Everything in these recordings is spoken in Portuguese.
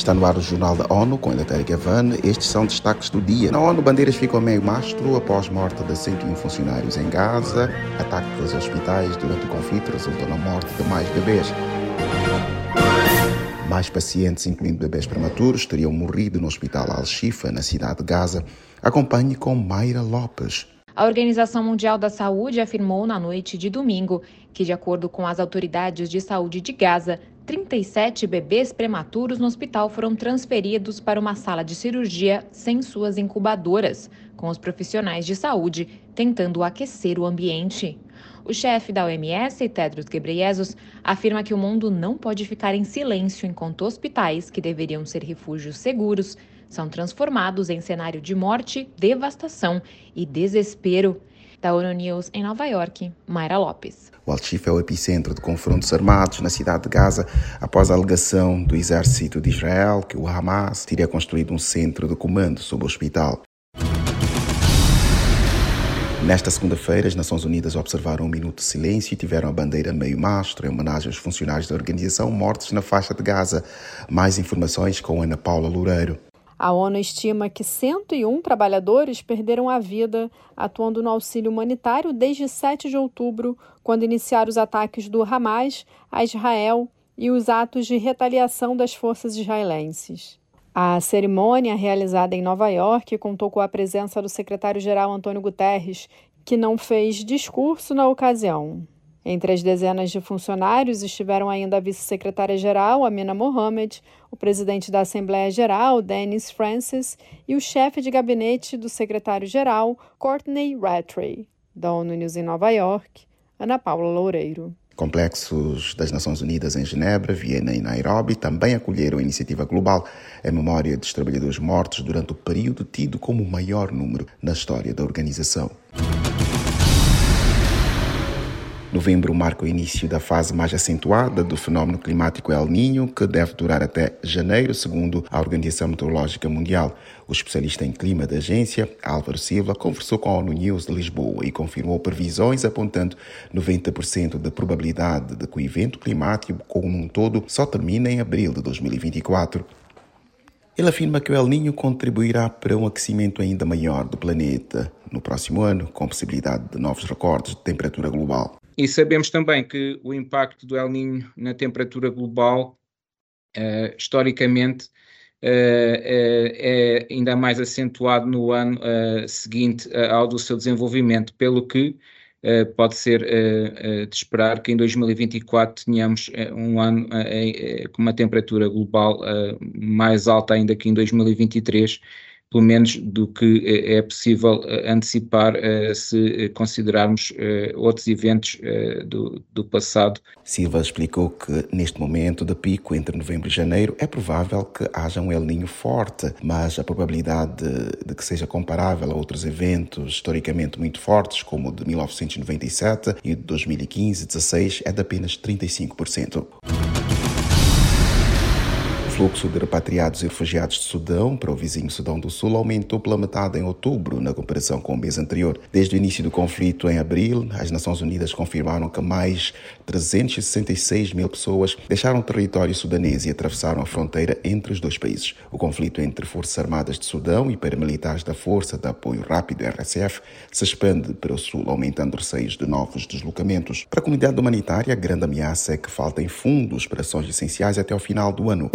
Está no ar o Jornal da ONU com Eleutério Gavan. Estes são destaques do dia. Na ONU, bandeiras ficam a meio mastro após morte de 101 funcionários em Gaza. Ataques aos hospitais durante o conflito resultou na morte de mais bebês. Mais pacientes, incluindo bebês prematuros, teriam morrido no hospital Al-Shifa, na cidade de Gaza. Acompanhe com Mayra Lopes. A Organização Mundial da Saúde afirmou na noite de domingo que, de acordo com as autoridades de saúde de Gaza, 37 bebês prematuros no hospital foram transferidos para uma sala de cirurgia sem suas incubadoras, com os profissionais de saúde tentando aquecer o ambiente. O chefe da OMS, Tedros Ghebreyesus, afirma que o mundo não pode ficar em silêncio enquanto hospitais, que deveriam ser refúgios seguros, são transformados em cenário de morte, devastação e desespero. Da ONU News em Nova York, Mayra Lopes. O Al-Shifa é o epicentro de confrontos armados na cidade de Gaza após a alegação do exército de Israel que o Hamas teria construído um centro de comando sobre o hospital. Nesta segunda-feira, as Nações Unidas observaram um minuto de silêncio e tiveram a bandeira meio mastro em homenagem aos funcionários da organização mortos na faixa de Gaza. Mais informações com Ana Paula Loureiro. A ONU estima que 101 trabalhadores perderam a vida atuando no auxílio humanitário desde 7 de outubro, quando iniciaram os ataques do Hamas a Israel e os atos de retaliação das forças israelenses. A cerimônia, realizada em Nova York, contou com a presença do secretário-geral Antônio Guterres, que não fez discurso na ocasião. Entre as dezenas de funcionários estiveram ainda a vice-secretária-geral, Amina Mohamed, o presidente da Assembleia Geral, Dennis Francis, e o chefe de gabinete do secretário-geral, Courtney Rattray. Da ONU News em Nova York, Ana Paula Loureiro. Complexos das Nações Unidas em Genebra, Viena e Nairobi também acolheram a iniciativa global em memória dos trabalhadores mortos durante o período tido como o maior número na história da organização. Novembro marca o início da fase mais acentuada do fenômeno climático El Niño, que deve durar até janeiro, segundo a Organização Meteorológica Mundial. O especialista em clima da agência, Álvaro Silva, conversou com a ONU News de Lisboa e confirmou previsões apontando 90% de probabilidade de que o evento climático como um todo só termine em abril de 2024. Ele afirma que o El Niño contribuirá para um aquecimento ainda maior do planeta no próximo ano, com possibilidade de novos recordes de temperatura global. E sabemos também que o impacto do El Niño na temperatura global, uh, historicamente, uh, é ainda mais acentuado no ano seguinte ao do seu desenvolvimento, pelo que pode ser de esperar que em 2024 tenhamos um ano com uma temperatura global mais alta ainda que em 2023 pelo menos do que eh, é possível eh, antecipar eh, se considerarmos outros eventos do, do passado. Silva explicou que neste momento de pico entre novembro e janeiro é provável que haja um El Ninho forte, mas a probabilidade de, de que seja comparável a outros eventos historicamente muito fortes, como o de 1997 e de 2015-16, é de apenas 35% fluxo de repatriados e refugiados de Sudão para o vizinho Sudão do Sul aumentou pela metade em outubro, na comparação com o mês anterior. Desde o início do conflito, em abril, as Nações Unidas confirmaram que mais 366 mil pessoas deixaram o território sudanês e atravessaram a fronteira entre os dois países. O conflito entre Forças Armadas de Sudão e paramilitares da Força de Apoio Rápido RSF se expande para o sul, aumentando receios de novos deslocamentos. Para a comunidade humanitária, a grande ameaça é que faltem fundos para ações essenciais até o final do ano.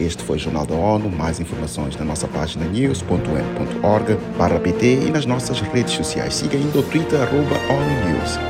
Este foi o Jornal da ONU. Mais informações na nossa página news.un.org/pt e nas nossas redes sociais. Siga ainda o Twitter, arroba ONU News.